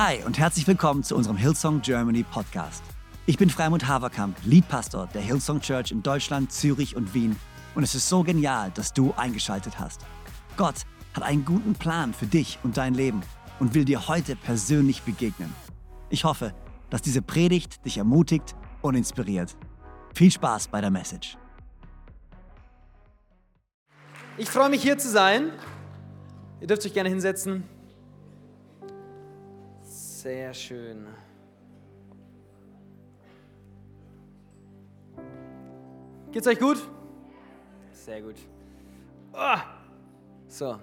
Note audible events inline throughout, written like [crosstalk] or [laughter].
Hi und herzlich willkommen zu unserem Hillsong Germany Podcast. Ich bin Freimund Haverkamp, Leadpastor der Hillsong Church in Deutschland, Zürich und Wien und es ist so genial, dass du eingeschaltet hast. Gott hat einen guten Plan für dich und dein Leben und will dir heute persönlich begegnen. Ich hoffe, dass diese Predigt dich ermutigt und inspiriert. Viel Spaß bei der Message. Ich freue mich hier zu sein. Ihr dürft euch gerne hinsetzen. Sehr schön. Geht's euch gut? Sehr gut. Oh. So.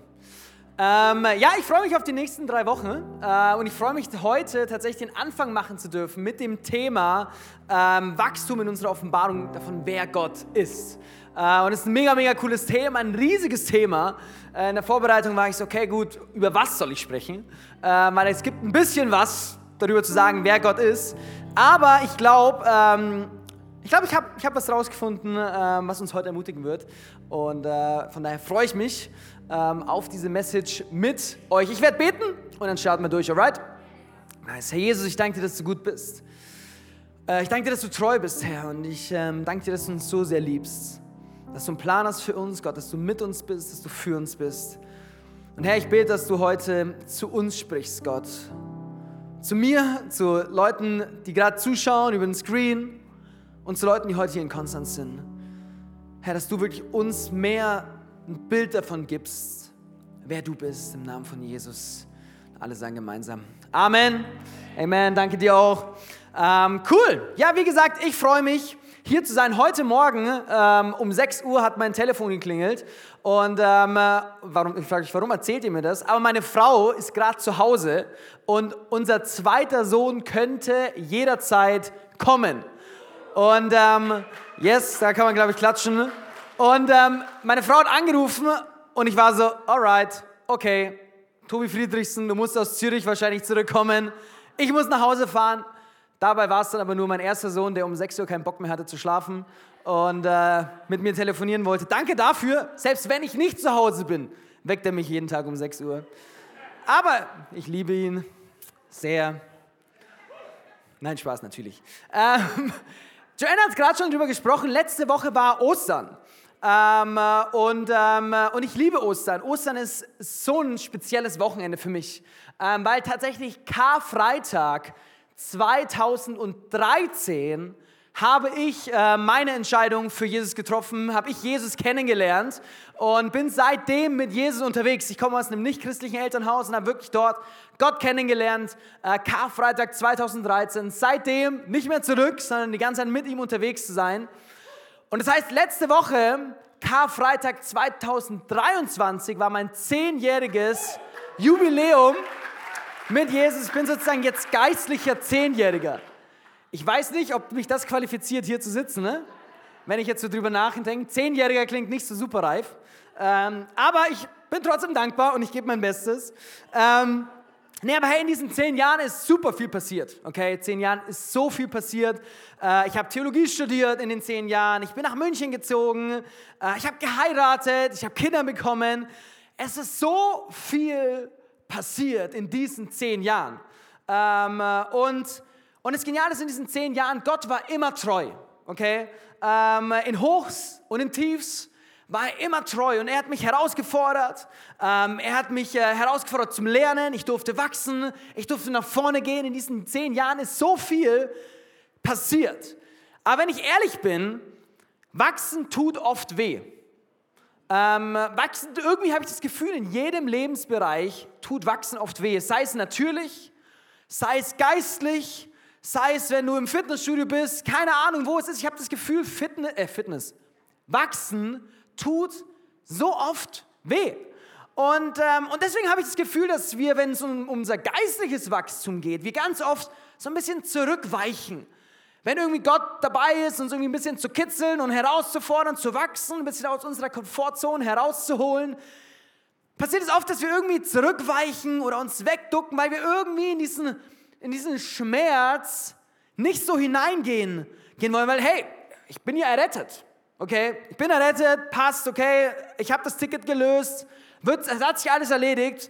Ähm, ja, ich freue mich auf die nächsten drei Wochen äh, und ich freue mich heute tatsächlich den Anfang machen zu dürfen mit dem Thema ähm, Wachstum in unserer Offenbarung davon, wer Gott ist. Äh, und es ist ein mega, mega cooles Thema, ein riesiges Thema. Äh, in der Vorbereitung war ich so, okay, gut, über was soll ich sprechen? Äh, weil es gibt ein bisschen was darüber zu sagen, wer Gott ist. Aber ich glaube, ähm, ich glaube, ich habe ich hab was rausgefunden, ähm, was uns heute ermutigen wird. Und äh, von daher freue ich mich ähm, auf diese Message mit euch. Ich werde beten und dann starten wir durch, alright? Nice. Herr Jesus, ich danke dir, dass du gut bist. Äh, ich danke dir, dass du treu bist, Herr. Und ich ähm, danke dir, dass du uns so sehr liebst. Dass du einen Plan hast für uns, Gott, dass du mit uns bist, dass du für uns bist. Und Herr, ich bete, dass du heute zu uns sprichst, Gott. Zu mir, zu Leuten, die gerade zuschauen über den Screen und zu Leuten, die heute hier in Konstanz sind. Herr, dass du wirklich uns mehr ein Bild davon gibst, wer du bist, im Namen von Jesus. Alle sagen gemeinsam Amen. Amen. Danke dir auch. Ähm, cool. Ja, wie gesagt, ich freue mich, hier zu sein. Heute Morgen ähm, um 6 Uhr hat mein Telefon geklingelt. Und ähm, warum, ich frage mich, warum erzählt ihr mir das? Aber meine Frau ist gerade zu Hause und unser zweiter Sohn könnte jederzeit kommen. Und ähm, yes, da kann man, glaube ich, klatschen. Und ähm, meine Frau hat angerufen und ich war so, alright, okay, Tobi Friedrichsen, du musst aus Zürich wahrscheinlich zurückkommen. Ich muss nach Hause fahren. Dabei war es dann aber nur mein erster Sohn, der um 6 Uhr keinen Bock mehr hatte zu schlafen und äh, mit mir telefonieren wollte. Danke dafür. Selbst wenn ich nicht zu Hause bin, weckt er mich jeden Tag um 6 Uhr. Aber ich liebe ihn sehr. Nein, Spaß natürlich. Ähm, [laughs] Joanna hat gerade schon drüber gesprochen. Letzte Woche war Ostern. Ähm, und, ähm, und ich liebe Ostern. Ostern ist so ein spezielles Wochenende für mich, ähm, weil tatsächlich Karfreitag 2013 habe ich äh, meine Entscheidung für Jesus getroffen, habe ich Jesus kennengelernt und bin seitdem mit Jesus unterwegs. Ich komme aus einem nicht-christlichen Elternhaus und habe wirklich dort Gott kennengelernt. Äh, Karfreitag 2013. Seitdem nicht mehr zurück, sondern die ganze Zeit mit ihm unterwegs zu sein. Und das heißt, letzte Woche, Karfreitag 2023, war mein zehnjähriges Jubiläum mit Jesus. Ich bin sozusagen jetzt geistlicher Zehnjähriger. Ich weiß nicht, ob mich das qualifiziert, hier zu sitzen, ne? wenn ich jetzt so drüber nachdenke. Zehnjähriger klingt nicht so super reif. Ähm, aber ich bin trotzdem dankbar und ich gebe mein Bestes. Ähm, Nee, aber hey, in diesen zehn Jahren ist super viel passiert. Okay, zehn Jahren ist so viel passiert. Äh, ich habe Theologie studiert in den zehn Jahren. Ich bin nach München gezogen. Äh, ich habe geheiratet. Ich habe Kinder bekommen. Es ist so viel passiert in diesen zehn Jahren. Ähm, äh, und, und das Geniale ist in diesen zehn Jahren, Gott war immer treu. Okay, ähm, in Hochs und in Tiefs war er immer treu und er hat mich herausgefordert. Ähm, er hat mich äh, herausgefordert zum Lernen. Ich durfte wachsen. Ich durfte nach vorne gehen. In diesen zehn Jahren ist so viel passiert. Aber wenn ich ehrlich bin, wachsen tut oft weh. Ähm, wachsen, irgendwie habe ich das Gefühl, in jedem Lebensbereich tut Wachsen oft weh. Sei es natürlich, sei es geistlich, sei es, wenn du im Fitnessstudio bist, keine Ahnung, wo es ist. Ich habe das Gefühl, Fitness, äh, Fitness, Wachsen tut so oft weh. Und, ähm, und deswegen habe ich das Gefühl, dass wir, wenn es um unser geistliches Wachstum geht, wir ganz oft so ein bisschen zurückweichen. Wenn irgendwie Gott dabei ist, uns irgendwie ein bisschen zu kitzeln und herauszufordern, zu wachsen, ein bisschen aus unserer Komfortzone herauszuholen, passiert es oft, dass wir irgendwie zurückweichen oder uns wegducken, weil wir irgendwie in diesen, in diesen Schmerz nicht so hineingehen gehen wollen, weil hey, ich bin ja errettet. Okay, ich bin errettet, passt, okay, ich habe das Ticket gelöst, wird, es hat sich alles erledigt.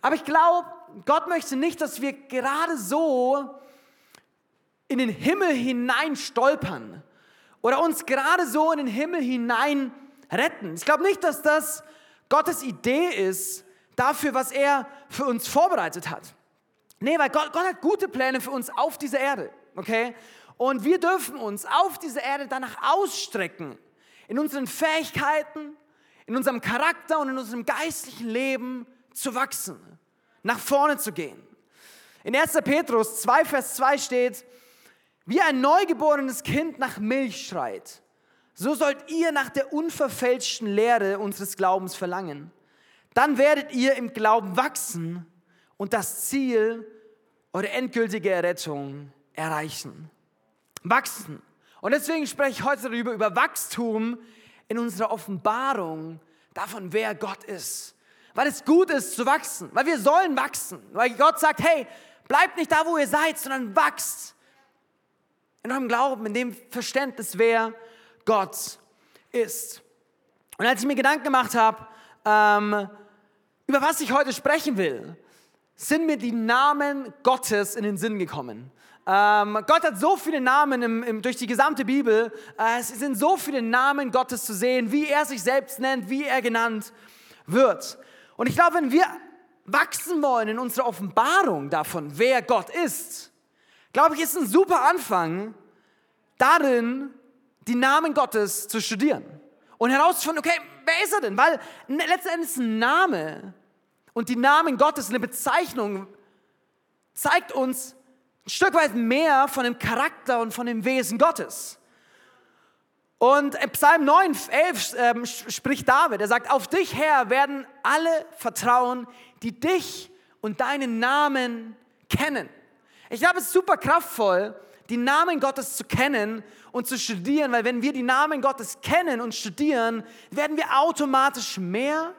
Aber ich glaube, Gott möchte nicht, dass wir gerade so in den Himmel hinein stolpern oder uns gerade so in den Himmel hinein retten. Ich glaube nicht, dass das Gottes Idee ist dafür, was er für uns vorbereitet hat. Nee, weil Gott, Gott hat gute Pläne für uns auf dieser Erde, okay? Und wir dürfen uns auf dieser Erde danach ausstrecken, in unseren Fähigkeiten, in unserem Charakter und in unserem geistlichen Leben zu wachsen, nach vorne zu gehen. In 1. Petrus 2, Vers 2 steht, wie ein neugeborenes Kind nach Milch schreit, so sollt ihr nach der unverfälschten Lehre unseres Glaubens verlangen. Dann werdet ihr im Glauben wachsen und das Ziel, eure endgültige Errettung erreichen. Wachsen. Und deswegen spreche ich heute darüber, über Wachstum in unserer Offenbarung davon, wer Gott ist. Weil es gut ist zu wachsen, weil wir sollen wachsen. Weil Gott sagt, hey, bleibt nicht da, wo ihr seid, sondern wachst in eurem Glauben, in dem Verständnis, wer Gott ist. Und als ich mir Gedanken gemacht habe, ähm, über was ich heute sprechen will, sind mir die Namen Gottes in den Sinn gekommen. Ähm, Gott hat so viele Namen im, im, durch die gesamte Bibel. Äh, es sind so viele Namen Gottes zu sehen, wie er sich selbst nennt, wie er genannt wird. Und ich glaube, wenn wir wachsen wollen in unserer Offenbarung davon, wer Gott ist, glaube ich, ist ein super Anfang darin, die Namen Gottes zu studieren und herauszufinden, okay, wer ist er denn? Weil letztendlich ein Name und die Namen Gottes, eine Bezeichnung, zeigt uns ein Stück weit mehr von dem Charakter und von dem Wesen Gottes. Und im Psalm 9, 11 äh, spricht David, er sagt, auf dich Herr werden alle vertrauen, die dich und deinen Namen kennen. Ich glaube, es ist super kraftvoll, die Namen Gottes zu kennen und zu studieren, weil wenn wir die Namen Gottes kennen und studieren, werden wir automatisch mehr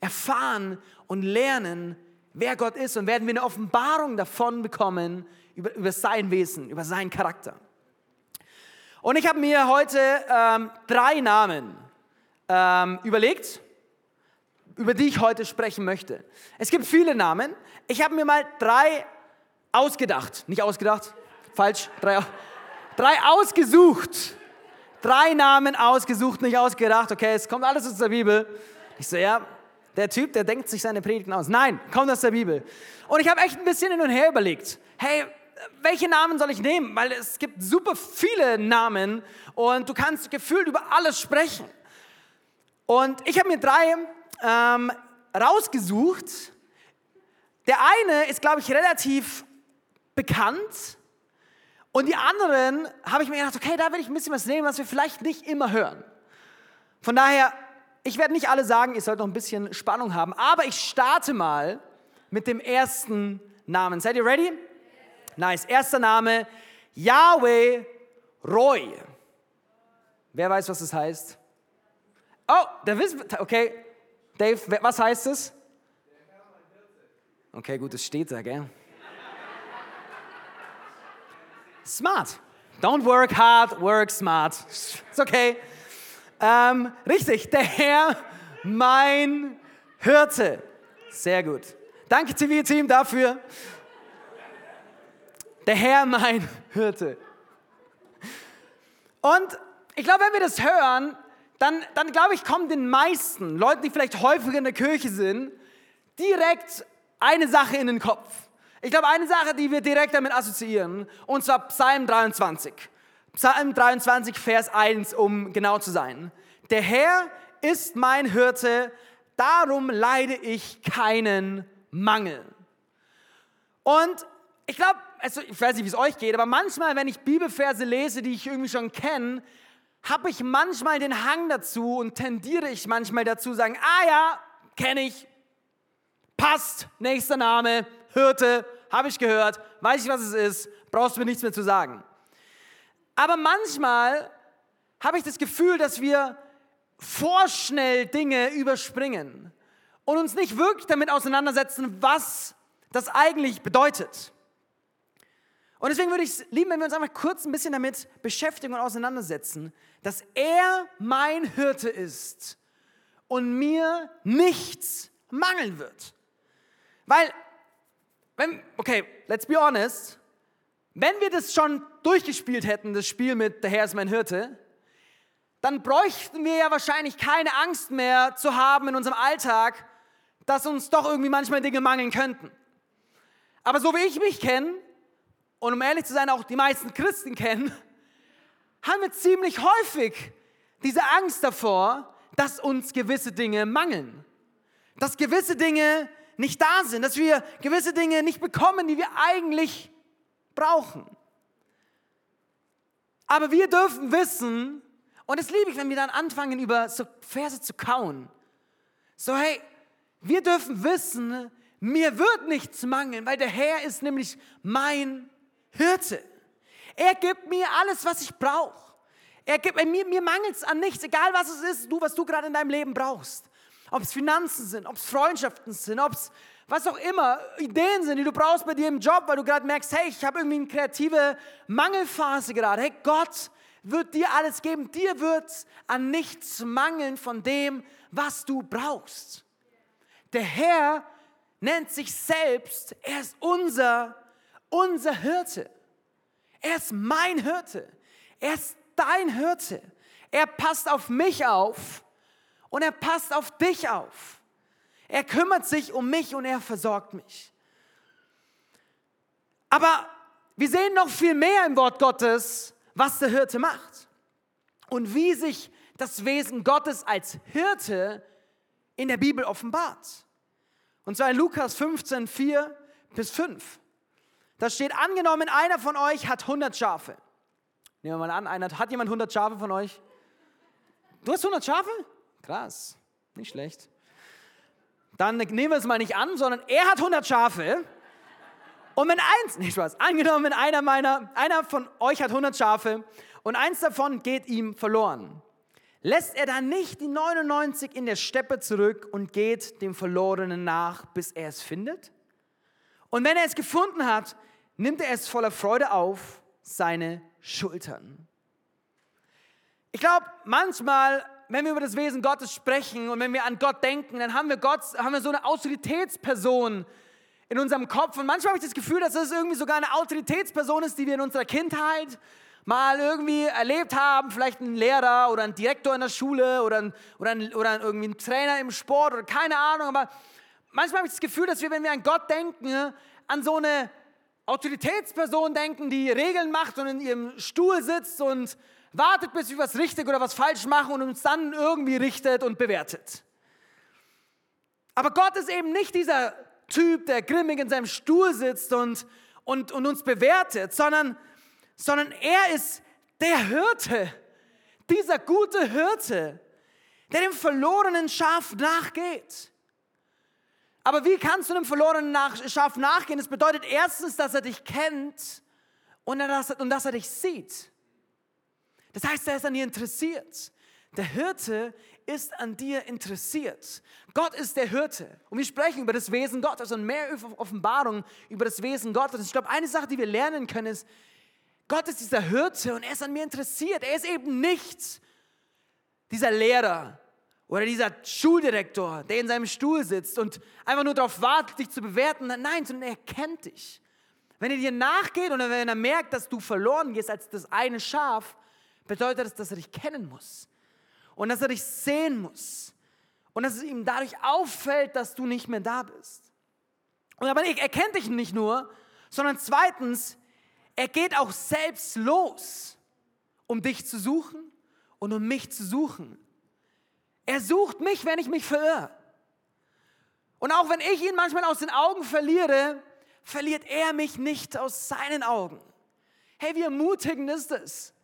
erfahren und lernen, wer Gott ist und werden wir eine Offenbarung davon bekommen über, über sein Wesen, über seinen Charakter. Und ich habe mir heute ähm, drei Namen ähm, überlegt, über die ich heute sprechen möchte. Es gibt viele Namen. Ich habe mir mal drei ausgedacht. Nicht ausgedacht, falsch. Drei, drei ausgesucht. Drei Namen ausgesucht, nicht ausgedacht. Okay, es kommt alles aus der Bibel. Ich so, ja, der Typ, der denkt sich seine Predigten aus. Nein, kommt aus der Bibel. Und ich habe echt ein bisschen hin und her überlegt. Hey, welche Namen soll ich nehmen? Weil es gibt super viele Namen und du kannst gefühlt über alles sprechen. Und ich habe mir drei ähm, rausgesucht. Der eine ist, glaube ich, relativ bekannt. Und die anderen habe ich mir gedacht, okay, da will ich ein bisschen was nehmen, was wir vielleicht nicht immer hören. Von daher ich werde nicht alle sagen, ihr sollt noch ein bisschen Spannung haben, aber ich starte mal mit dem ersten Namen. Seid ihr ready? Nice. Erster Name, Yahweh Roy. Wer weiß, was das heißt? Oh, der wisst, okay. Dave, was heißt es? Okay, gut, es steht da, gell? Smart. Don't work hard, work smart. It's okay. Ähm, richtig, [laughs] der Herr, mein Hirte. Sehr gut. Danke, TV-Team, dafür. Der Herr, mein Hirte. Und ich glaube, wenn wir das hören, dann, dann glaube ich, kommen den meisten Leuten, die vielleicht häufiger in der Kirche sind, direkt eine Sache in den Kopf. Ich glaube, eine Sache, die wir direkt damit assoziieren, und zwar Psalm 23. Psalm 23, Vers 1, um genau zu sein. Der Herr ist mein Hirte, darum leide ich keinen Mangel. Und ich glaube, also ich weiß nicht, wie es euch geht, aber manchmal, wenn ich Bibelverse lese, die ich irgendwie schon kenne, habe ich manchmal den Hang dazu und tendiere ich manchmal dazu, sagen, ah ja, kenne ich, passt, nächster Name, Hirte, habe ich gehört, weiß ich, was es ist, brauchst du mir nichts mehr zu sagen. Aber manchmal habe ich das Gefühl, dass wir vorschnell Dinge überspringen und uns nicht wirklich damit auseinandersetzen, was das eigentlich bedeutet. Und deswegen würde ich es lieben, wenn wir uns einfach kurz ein bisschen damit beschäftigen und auseinandersetzen, dass er mein Hirte ist und mir nichts mangeln wird. Weil, wenn, okay, let's be honest, wenn wir das schon durchgespielt hätten, das Spiel mit Der Herr ist mein Hirte, dann bräuchten wir ja wahrscheinlich keine Angst mehr zu haben in unserem Alltag, dass uns doch irgendwie manchmal Dinge mangeln könnten. Aber so wie ich mich kenne, und um ehrlich zu sein, auch die meisten Christen kennen, haben wir ziemlich häufig diese Angst davor, dass uns gewisse Dinge mangeln. Dass gewisse Dinge nicht da sind, dass wir gewisse Dinge nicht bekommen, die wir eigentlich brauchen. Aber wir dürfen wissen, und es liebe ich, wenn wir dann anfangen, über so Verse zu kauen. So, hey, wir dürfen wissen, mir wird nichts mangeln, weil der Herr ist nämlich mein Hirte. Er gibt mir alles, was ich brauche. Er gibt mir, mir mangelt es an nichts, egal was es ist, du, was du gerade in deinem Leben brauchst. Ob es Finanzen sind, ob es Freundschaften sind, ob es was auch immer, Ideen sind, die du brauchst bei dir im Job, weil du gerade merkst, hey, ich habe irgendwie eine kreative Mangelphase gerade. Hey, Gott wird dir alles geben. Dir wird an nichts mangeln von dem, was du brauchst. Der Herr nennt sich selbst, er ist unser, unser Hirte. Er ist mein Hirte. Er ist dein Hirte. Er passt auf mich auf und er passt auf dich auf. Er kümmert sich um mich und er versorgt mich. Aber wir sehen noch viel mehr im Wort Gottes, was der Hirte macht und wie sich das Wesen Gottes als Hirte in der Bibel offenbart. Und zwar in Lukas 15, 4 bis 5. Da steht, angenommen, einer von euch hat 100 Schafe. Nehmen wir mal an, einer, hat jemand 100 Schafe von euch? Du hast 100 Schafe? Krass, nicht schlecht. Dann nehmen wir es mal nicht an, sondern er hat 100 Schafe. Und wenn eins, nicht Spaß, angenommen, einer meiner, einer von euch hat 100 Schafe und eins davon geht ihm verloren. Lässt er dann nicht die 99 in der Steppe zurück und geht dem Verlorenen nach, bis er es findet? Und wenn er es gefunden hat, nimmt er es voller Freude auf seine Schultern. Ich glaube, manchmal, wenn wir über das Wesen Gottes sprechen und wenn wir an Gott denken, dann haben wir Gott, haben wir so eine Autoritätsperson in unserem Kopf. Und manchmal habe ich das Gefühl, dass es irgendwie sogar eine Autoritätsperson ist, die wir in unserer Kindheit mal irgendwie erlebt haben, vielleicht ein Lehrer oder ein Direktor in der Schule oder, ein, oder, ein, oder irgendwie ein Trainer im Sport oder keine Ahnung, aber manchmal habe ich das Gefühl, dass wir, wenn wir an Gott denken, an so eine Autoritätsperson denken, die Regeln macht und in ihrem Stuhl sitzt und wartet, bis wir was richtig oder was falsch machen und uns dann irgendwie richtet und bewertet. Aber Gott ist eben nicht dieser Typ, der grimmig in seinem Stuhl sitzt und, und, und uns bewertet, sondern sondern er ist der Hirte, dieser gute Hirte, der dem verlorenen Schaf nachgeht. Aber wie kannst du einem verlorenen Schaf nachgehen? Das bedeutet erstens, dass er dich kennt und, dass, und dass er dich sieht. Das heißt, er ist an dir interessiert. Der Hirte ist an dir interessiert. Gott ist der Hirte. Und wir sprechen über das Wesen Gottes und mehr Offenbarung über das Wesen Gottes. Ich glaube, eine Sache, die wir lernen können, ist, Gott ist dieser Hirte und er ist an mir interessiert. Er ist eben nicht dieser Lehrer oder dieser Schuldirektor, der in seinem Stuhl sitzt und einfach nur darauf wartet, dich zu bewerten. Nein, sondern er kennt dich. Wenn er dir nachgeht oder wenn er merkt, dass du verloren gehst als das eine Schaf, bedeutet das, dass er dich kennen muss und dass er dich sehen muss und dass es ihm dadurch auffällt, dass du nicht mehr da bist. Und aber er kennt dich nicht nur, sondern zweitens, er geht auch selbst los, um dich zu suchen und um mich zu suchen. Er sucht mich, wenn ich mich verirre. Und auch wenn ich ihn manchmal aus den Augen verliere, verliert er mich nicht aus seinen Augen. Hey, wie ermutigend ist es?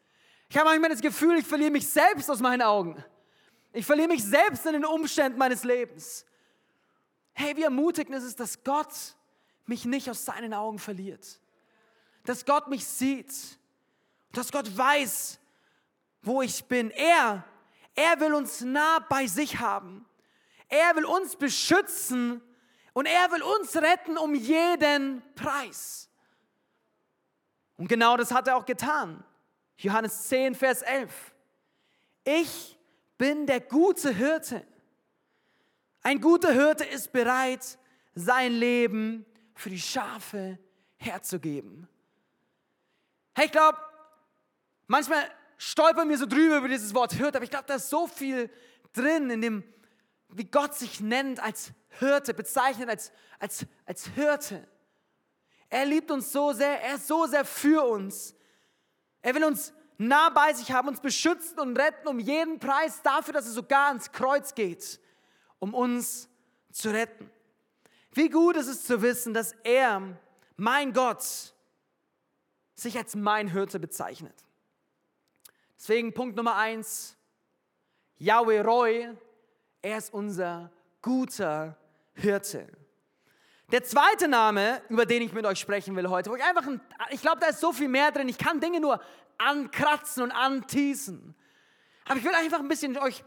Ich habe manchmal das Gefühl, ich verliere mich selbst aus meinen Augen. Ich verliere mich selbst in den Umständen meines Lebens. Hey, wie ermutigend ist es, dass Gott mich nicht aus seinen Augen verliert dass Gott mich sieht, dass Gott weiß, wo ich bin. Er, er will uns nah bei sich haben. Er will uns beschützen und er will uns retten um jeden Preis. Und genau das hat er auch getan. Johannes 10, Vers 11. Ich bin der gute Hirte. Ein guter Hirte ist bereit, sein Leben für die Schafe herzugeben. Hey, ich glaube, manchmal stolpern wir so drüber über dieses Wort Hirte, aber ich glaube, da ist so viel drin in dem, wie Gott sich nennt als Hirte, bezeichnet als, als, als Hirte. Er liebt uns so sehr, er ist so sehr für uns. Er will uns nah bei sich haben, uns beschützen und retten um jeden Preis dafür, dass er sogar ans Kreuz geht, um uns zu retten. Wie gut ist es zu wissen, dass er, mein Gott, sich als mein Hirte bezeichnet. Deswegen Punkt Nummer eins, Yahweh Roy, er ist unser guter Hirte. Der zweite Name, über den ich mit euch sprechen will heute, wo ich einfach, ein, ich glaube, da ist so viel mehr drin. Ich kann Dinge nur ankratzen und antießen. Aber ich will einfach ein bisschen euch,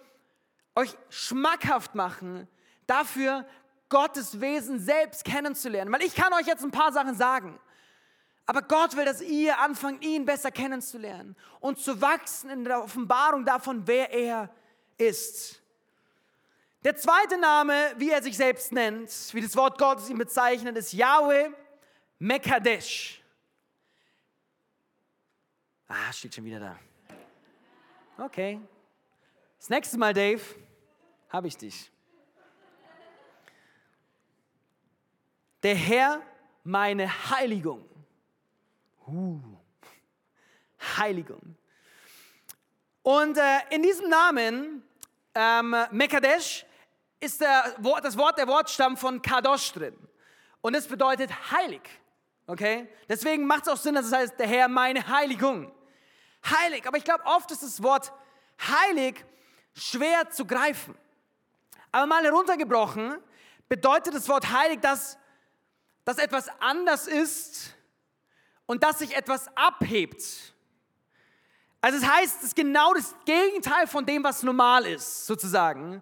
euch schmackhaft machen, dafür Gottes Wesen selbst kennenzulernen. Weil ich kann euch jetzt ein paar Sachen sagen. Aber Gott will, dass ihr anfangt, ihn besser kennenzulernen und zu wachsen in der Offenbarung davon, wer er ist. Der zweite Name, wie er sich selbst nennt, wie das Wort Gottes ihn bezeichnet, ist Yahweh Mekadesh. Ah, steht schon wieder da. Okay. Das nächste Mal, Dave, habe ich dich. Der Herr, meine Heiligung. Uh, Heiligung. Und äh, in diesem Namen, ähm, Mekadesh, ist der, das Wort, der Wortstamm von Kadosh drin. Und es bedeutet heilig. Okay? Deswegen macht es auch Sinn, dass es heißt, der Herr meine Heiligung. Heilig. Aber ich glaube, oft ist das Wort heilig schwer zu greifen. Aber mal heruntergebrochen bedeutet das Wort heilig, dass, dass etwas anders ist und dass sich etwas abhebt. Also es heißt, es ist genau das Gegenteil von dem, was normal ist, sozusagen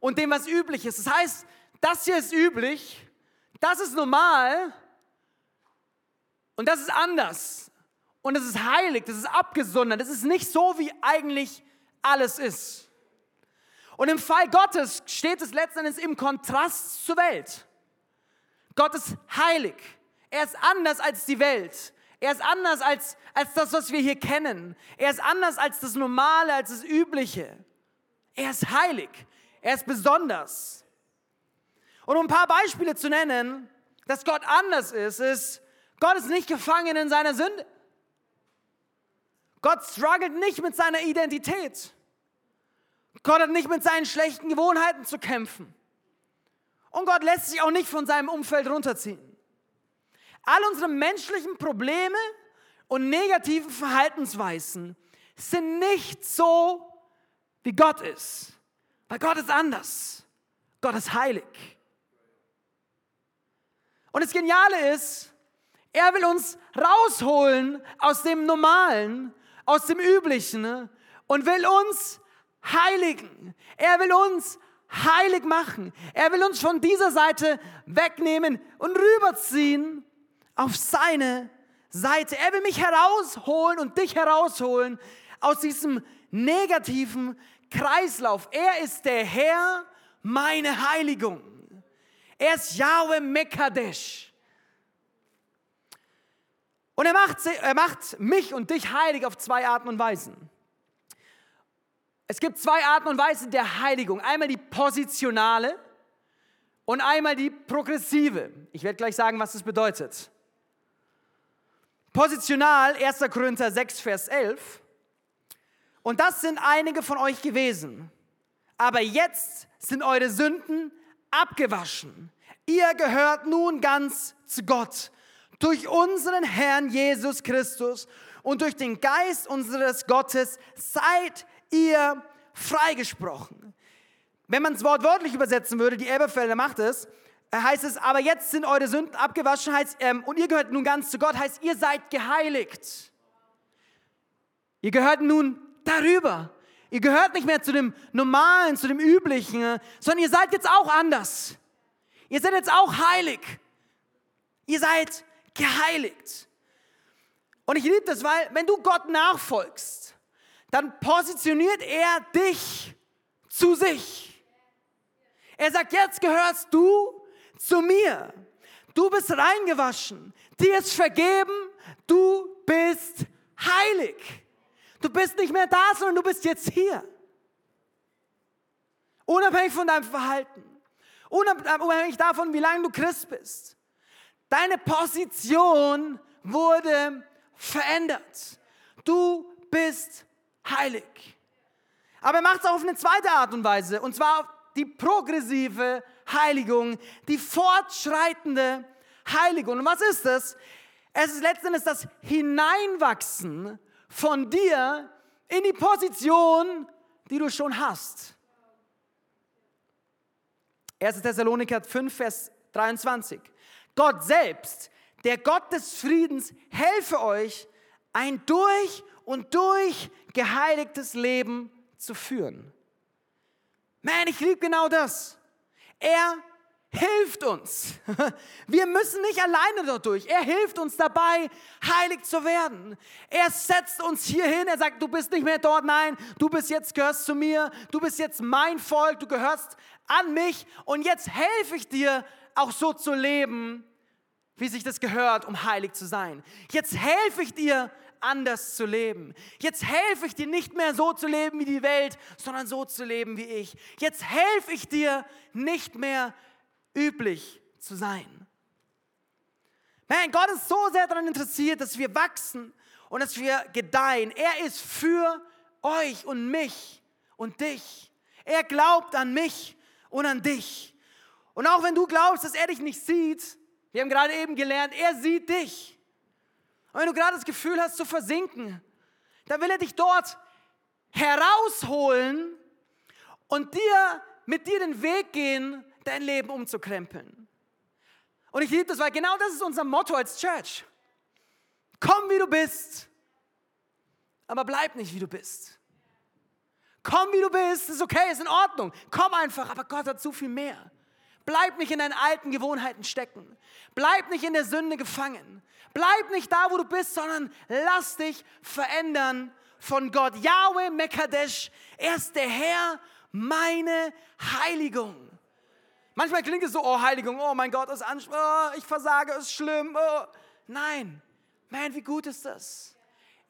und dem, was üblich ist. Das heißt, das hier ist üblich, das ist normal und das ist anders. Und es ist heilig, das ist abgesondert, das ist nicht so, wie eigentlich alles ist. Und im Fall Gottes steht es letztendlich im Kontrast zur Welt. Gott ist heilig. Er ist anders als die Welt. Er ist anders als, als das, was wir hier kennen. Er ist anders als das Normale, als das Übliche. Er ist heilig. Er ist besonders. Und um ein paar Beispiele zu nennen, dass Gott anders ist, ist, Gott ist nicht gefangen in seiner Sünde. Gott struggelt nicht mit seiner Identität. Gott hat nicht mit seinen schlechten Gewohnheiten zu kämpfen. Und Gott lässt sich auch nicht von seinem Umfeld runterziehen. All unsere menschlichen Probleme und negativen Verhaltensweisen sind nicht so, wie Gott ist. Weil Gott ist anders. Gott ist heilig. Und das Geniale ist, er will uns rausholen aus dem Normalen, aus dem Üblichen und will uns heiligen. Er will uns heilig machen. Er will uns von dieser Seite wegnehmen und rüberziehen auf seine Seite. Er will mich herausholen und dich herausholen aus diesem negativen Kreislauf. Er ist der Herr, meine Heiligung. Er ist Yahweh Mekadesh. Und er macht, er macht mich und dich heilig auf zwei Arten und Weisen. Es gibt zwei Arten und Weisen der Heiligung. Einmal die positionale und einmal die progressive. Ich werde gleich sagen, was das bedeutet. Positional, 1. Korinther 6, Vers 11. Und das sind einige von euch gewesen. Aber jetzt sind eure Sünden abgewaschen. Ihr gehört nun ganz zu Gott. Durch unseren Herrn Jesus Christus und durch den Geist unseres Gottes seid ihr freigesprochen. Wenn man es wortwörtlich übersetzen würde, die Elberfelder macht es, heißt es, aber jetzt sind eure Sünden abgewaschen heißt, ähm, und ihr gehört nun ganz zu Gott, heißt, ihr seid geheiligt. Ihr gehört nun darüber. Ihr gehört nicht mehr zu dem Normalen, zu dem Üblichen, sondern ihr seid jetzt auch anders. Ihr seid jetzt auch heilig. Ihr seid geheiligt. Und ich liebe das, weil wenn du Gott nachfolgst, dann positioniert er dich zu sich. Er sagt, jetzt gehörst du zu mir. Du bist reingewaschen, dir ist vergeben, du bist heilig. Du bist nicht mehr da, sondern du bist jetzt hier. Unabhängig von deinem Verhalten, unabhängig davon, wie lange du Christ bist. Deine Position wurde verändert. Du bist heilig. Aber er macht es auch auf eine zweite Art und Weise, und zwar auf die progressive Heiligung, die fortschreitende Heiligung. Und was ist das? Es ist letztendlich das Hineinwachsen von dir in die Position, die du schon hast. 1. Thessaloniker 5, Vers 23. Gott selbst, der Gott des Friedens, helfe euch, ein durch und durch geheiligtes Leben zu führen. Man, ich liebe genau das. Er hilft uns. [laughs] Wir müssen nicht alleine dadurch. Er hilft uns dabei, heilig zu werden. Er setzt uns hier hin. Er sagt, du bist nicht mehr dort. Nein, du bist jetzt, gehörst zu mir. Du bist jetzt mein Volk. Du gehörst an mich. Und jetzt helfe ich dir, auch so zu leben, wie sich das gehört, um heilig zu sein. Jetzt helfe ich dir, anders zu leben. Jetzt helfe ich dir nicht mehr so zu leben wie die Welt, sondern so zu leben wie ich. Jetzt helfe ich dir nicht mehr üblich zu sein. Man, Gott ist so sehr daran interessiert, dass wir wachsen und dass wir gedeihen. Er ist für euch und mich und dich. Er glaubt an mich und an dich. Und auch wenn du glaubst, dass er dich nicht sieht, wir haben gerade eben gelernt, er sieht dich. Und wenn du gerade das Gefühl hast zu versinken, dann will er dich dort herausholen und dir mit dir den Weg gehen, dein Leben umzukrempeln. Und ich liebe das, weil genau das ist unser Motto als Church. Komm, wie du bist, aber bleib nicht, wie du bist. Komm, wie du bist, ist okay, ist in Ordnung. Komm einfach, aber Gott hat so viel mehr. Bleib nicht in deinen alten Gewohnheiten stecken. Bleib nicht in der Sünde gefangen. Bleib nicht da, wo du bist, sondern lass dich verändern von Gott. Yahweh Mekadesh, er ist der Herr, meine Heiligung. Manchmal klingt es so, oh Heiligung, oh mein Gott, ist anstrengend, oh, ich versage, ist schlimm. Oh. Nein, man, wie gut ist das?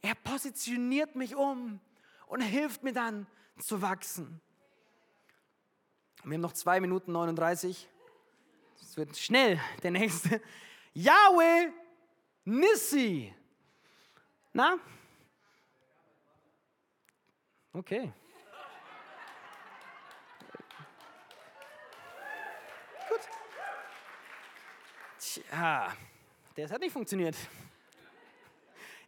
Er positioniert mich um und hilft mir dann zu wachsen. Wir haben noch zwei Minuten 39. Das wird schnell der nächste. [laughs] Yahweh Nissi. Na? Okay. Gut. Tja, das hat nicht funktioniert.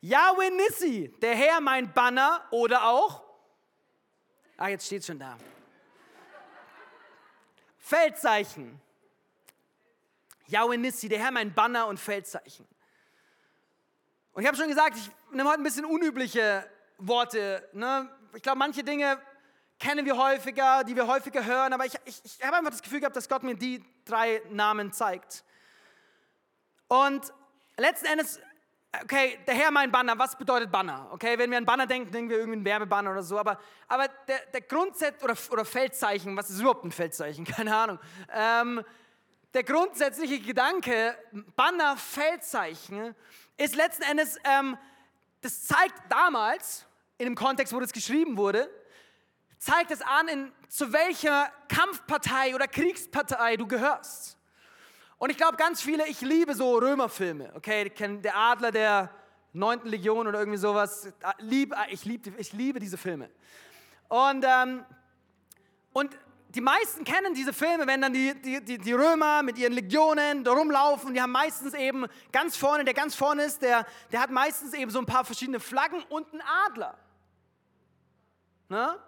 Yahweh Nissi, der Herr mein Banner oder auch. Ah, jetzt steht schon da. Feldzeichen. Yahweh Nissi, der Herr mein Banner und Feldzeichen. Und ich habe schon gesagt, ich nehme heute ein bisschen unübliche Worte. Ne? Ich glaube, manche Dinge kennen wir häufiger, die wir häufiger hören, aber ich, ich, ich habe einfach das Gefühl gehabt, dass Gott mir die drei Namen zeigt. Und letzten Endes, okay, der Herr mein Banner, was bedeutet Banner? Okay, wenn wir an Banner denken, denken wir irgendwie ein Werbebanner oder so, aber, aber der, der Grundsatz oder, oder Feldzeichen, was ist überhaupt ein Feldzeichen? [laughs] Keine Ahnung. Ähm, der grundsätzliche Gedanke, Banner, Feldzeichen, ist letzten Endes, ähm, das zeigt damals, in dem Kontext, wo das geschrieben wurde, zeigt es an, in, zu welcher Kampfpartei oder Kriegspartei du gehörst. Und ich glaube, ganz viele, ich liebe so Römerfilme, okay, der Adler der 9. Legion oder irgendwie sowas, ich, lieb, ich liebe diese Filme. Und, ähm, und die meisten kennen diese Filme, wenn dann die, die, die, die Römer mit ihren Legionen da rumlaufen. Die haben meistens eben ganz vorne, der ganz vorne ist, der, der hat meistens eben so ein paar verschiedene Flaggen und einen Adler. Ne?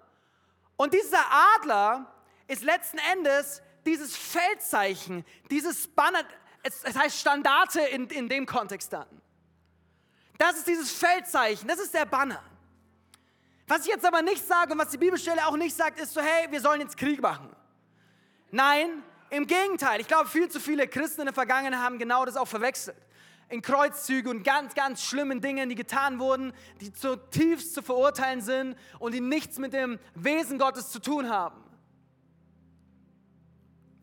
Und dieser Adler ist letzten Endes dieses Feldzeichen, dieses Banner, es, es heißt Standarte in, in dem Kontext dann. Das ist dieses Feldzeichen, das ist der Banner. Was ich jetzt aber nicht sage und was die Bibelstelle auch nicht sagt, ist so, hey, wir sollen jetzt Krieg machen. Nein, im Gegenteil. Ich glaube, viel zu viele Christen in der Vergangenheit haben genau das auch verwechselt. In Kreuzzügen und ganz, ganz schlimmen Dingen, die getan wurden, die zutiefst zu verurteilen sind und die nichts mit dem Wesen Gottes zu tun haben.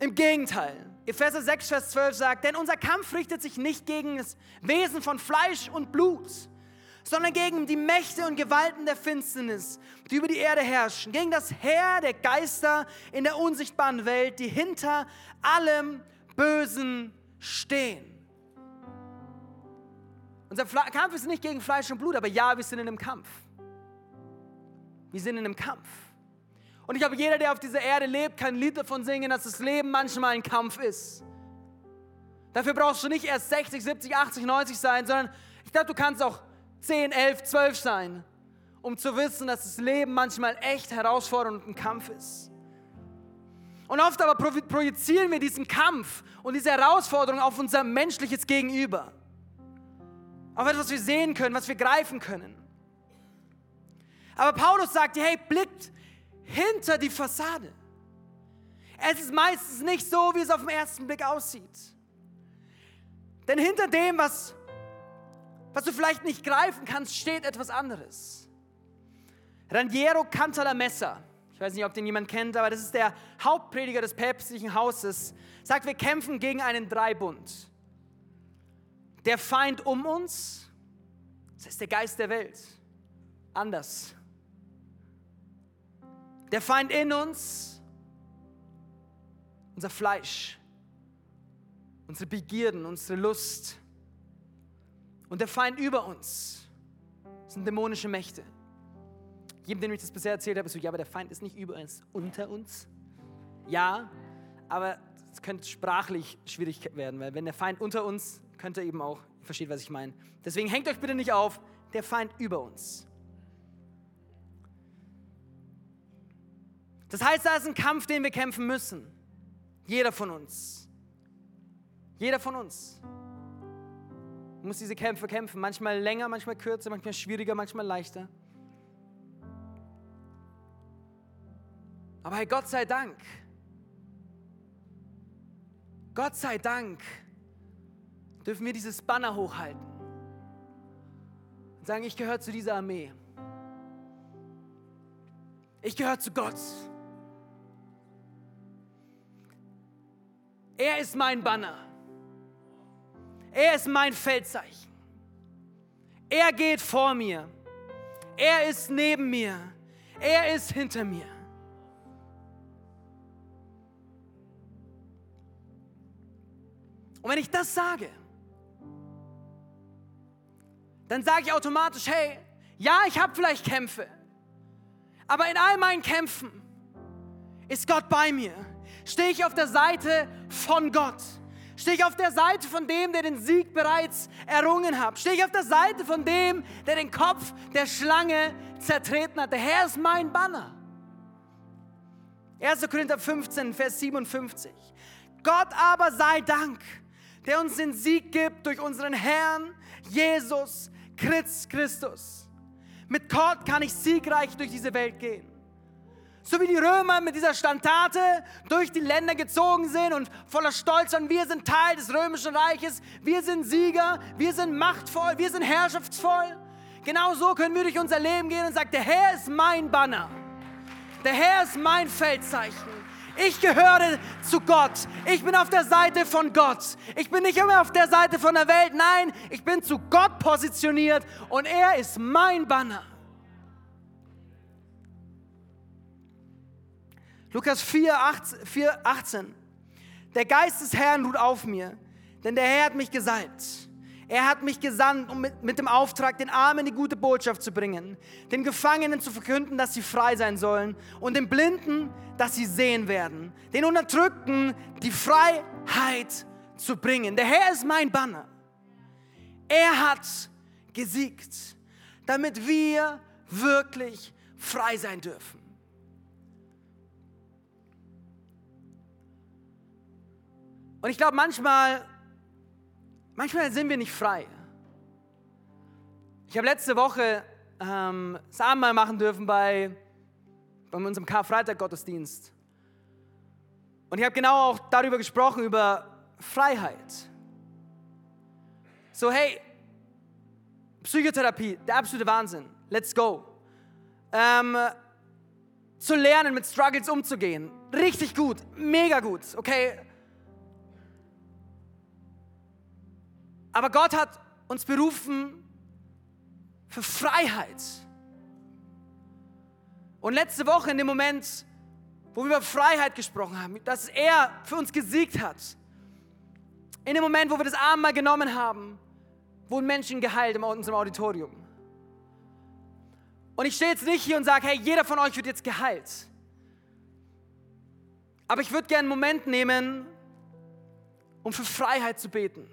Im Gegenteil. Epheser 6, Vers 12 sagt, denn unser Kampf richtet sich nicht gegen das Wesen von Fleisch und Blut, sondern gegen die Mächte und Gewalten der Finsternis, die über die Erde herrschen, gegen das Heer der Geister in der unsichtbaren Welt, die hinter allem Bösen stehen. Unser Kampf ist nicht gegen Fleisch und Blut, aber ja, wir sind in einem Kampf. Wir sind in einem Kampf. Und ich glaube, jeder, der auf dieser Erde lebt, kann ein Lied davon singen, dass das Leben manchmal ein Kampf ist. Dafür brauchst du nicht erst 60, 70, 80, 90 sein, sondern ich glaube, du kannst auch 10, 11, 12 sein, um zu wissen, dass das Leben manchmal echt herausfordernd und ein Kampf ist. Und oft aber projizieren wir diesen Kampf und diese Herausforderung auf unser menschliches Gegenüber. Auf etwas, was wir sehen können, was wir greifen können. Aber Paulus sagt, hey, blickt hinter die Fassade. Es ist meistens nicht so, wie es auf den ersten Blick aussieht. Denn hinter dem, was, was du vielleicht nicht greifen kannst, steht etwas anderes. Randiero Cantalamessa, ich weiß nicht, ob den jemand kennt, aber das ist der Hauptprediger des päpstlichen Hauses, sagt, wir kämpfen gegen einen Dreibund. Der Feind um uns, das ist der Geist der Welt, anders der Feind in uns, unser Fleisch, unsere Begierden, unsere Lust. Und der Feind über uns sind dämonische Mächte. Jedem, dem ich das bisher erzählt habe, ist so, ja, aber der Feind ist nicht über uns, unter uns. Ja, aber es könnte sprachlich schwierig werden, weil wenn der Feind unter uns, könnte er eben auch, versteht, was ich meine. Deswegen hängt euch bitte nicht auf, der Feind über uns. Das heißt, da ist ein Kampf, den wir kämpfen müssen. Jeder von uns. Jeder von uns muss diese Kämpfe kämpfen. Manchmal länger, manchmal kürzer, manchmal schwieriger, manchmal leichter. Aber hey, Gott sei Dank, Gott sei Dank dürfen wir dieses Banner hochhalten und sagen, ich gehöre zu dieser Armee. Ich gehöre zu Gott. Er ist mein Banner. Er ist mein Feldzeichen. Er geht vor mir. Er ist neben mir. Er ist hinter mir. Und wenn ich das sage, dann sage ich automatisch, hey, ja, ich habe vielleicht Kämpfe, aber in all meinen Kämpfen ist Gott bei mir. Stehe ich auf der Seite von Gott? Stehe ich auf der Seite von dem, der den Sieg bereits errungen hat? Stehe ich auf der Seite von dem, der den Kopf der Schlange zertreten hat? Der Herr ist mein Banner. 1. Korinther 15, Vers 57. Gott aber sei Dank, der uns den Sieg gibt durch unseren Herrn Jesus Christus. Mit Gott kann ich siegreich durch diese Welt gehen. So wie die Römer mit dieser Standarte durch die Länder gezogen sind und voller Stolz waren, wir sind Teil des römischen Reiches, wir sind Sieger, wir sind machtvoll, wir sind herrschaftsvoll. Genau so können wir durch unser Leben gehen und sagen, der Herr ist mein Banner. Der Herr ist mein Feldzeichen. Ich gehöre zu Gott. Ich bin auf der Seite von Gott. Ich bin nicht immer auf der Seite von der Welt. Nein, ich bin zu Gott positioniert und er ist mein Banner. Lukas 4, 18, 4, 18. Der Geist des Herrn ruht auf mir, denn der Herr hat mich gesalbt. Er hat mich gesandt, um mit, mit dem Auftrag, den Armen die gute Botschaft zu bringen, den Gefangenen zu verkünden, dass sie frei sein sollen und den Blinden, dass sie sehen werden, den Unterdrückten die Freiheit zu bringen. Der Herr ist mein Banner. Er hat gesiegt, damit wir wirklich frei sein dürfen. Und ich glaube, manchmal, manchmal sind wir nicht frei. Ich habe letzte Woche ähm, das Abendmahl machen dürfen bei, bei unserem Karfreitag-Gottesdienst. Und ich habe genau auch darüber gesprochen, über Freiheit. So, hey, Psychotherapie, der absolute Wahnsinn. Let's go. Ähm, zu lernen, mit Struggles umzugehen. Richtig gut, mega gut. Okay, Aber Gott hat uns berufen für Freiheit. Und letzte Woche in dem Moment, wo wir über Freiheit gesprochen haben, dass er für uns gesiegt hat, in dem Moment, wo wir das Abendmahl genommen haben, wurden Menschen geheilt in unserem Auditorium. Und ich stehe jetzt nicht hier und sage, hey, jeder von euch wird jetzt geheilt. Aber ich würde gerne einen Moment nehmen, um für Freiheit zu beten.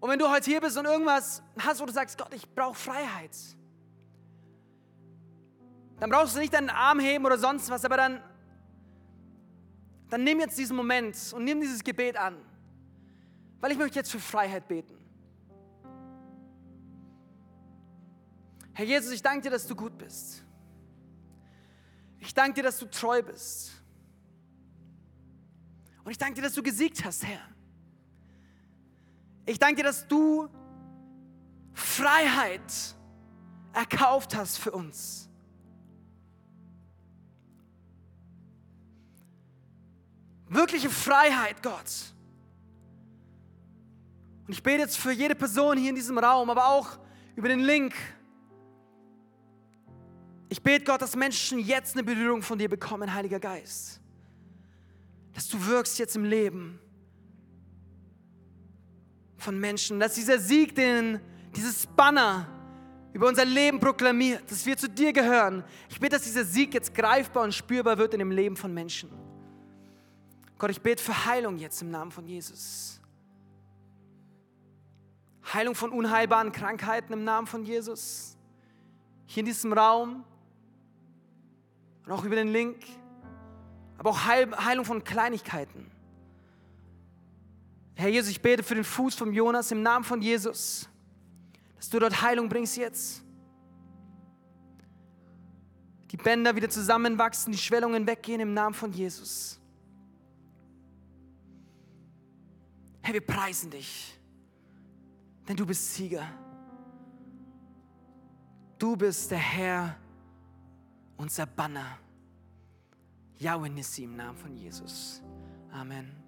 Und wenn du heute hier bist und irgendwas hast, wo du sagst, Gott, ich brauche Freiheit, dann brauchst du nicht deinen Arm heben oder sonst was, aber dann, dann nimm jetzt diesen Moment und nimm dieses Gebet an, weil ich möchte jetzt für Freiheit beten. Herr Jesus, ich danke dir, dass du gut bist. Ich danke dir, dass du treu bist. Und ich danke dir, dass du gesiegt hast, Herr. Ich danke dir, dass du Freiheit erkauft hast für uns. Wirkliche Freiheit, Gott. Und ich bete jetzt für jede Person hier in diesem Raum, aber auch über den Link. Ich bete Gott, dass Menschen jetzt eine Berührung von dir bekommen, Heiliger Geist. Dass du wirkst jetzt im Leben von Menschen, dass dieser Sieg, den dieses Banner über unser Leben proklamiert, dass wir zu dir gehören. Ich bete, dass dieser Sieg jetzt greifbar und spürbar wird in dem Leben von Menschen. Gott, ich bete für Heilung jetzt im Namen von Jesus. Heilung von unheilbaren Krankheiten im Namen von Jesus. Hier in diesem Raum und auch über den Link. Aber auch Heilung von Kleinigkeiten. Herr Jesus, ich bete für den Fuß von Jonas im Namen von Jesus, dass du dort Heilung bringst jetzt. Die Bänder wieder zusammenwachsen, die Schwellungen weggehen im Namen von Jesus. Herr, wir preisen dich, denn du bist Sieger. Du bist der Herr, unser Banner. Yahweh Nissi im Namen von Jesus. Amen.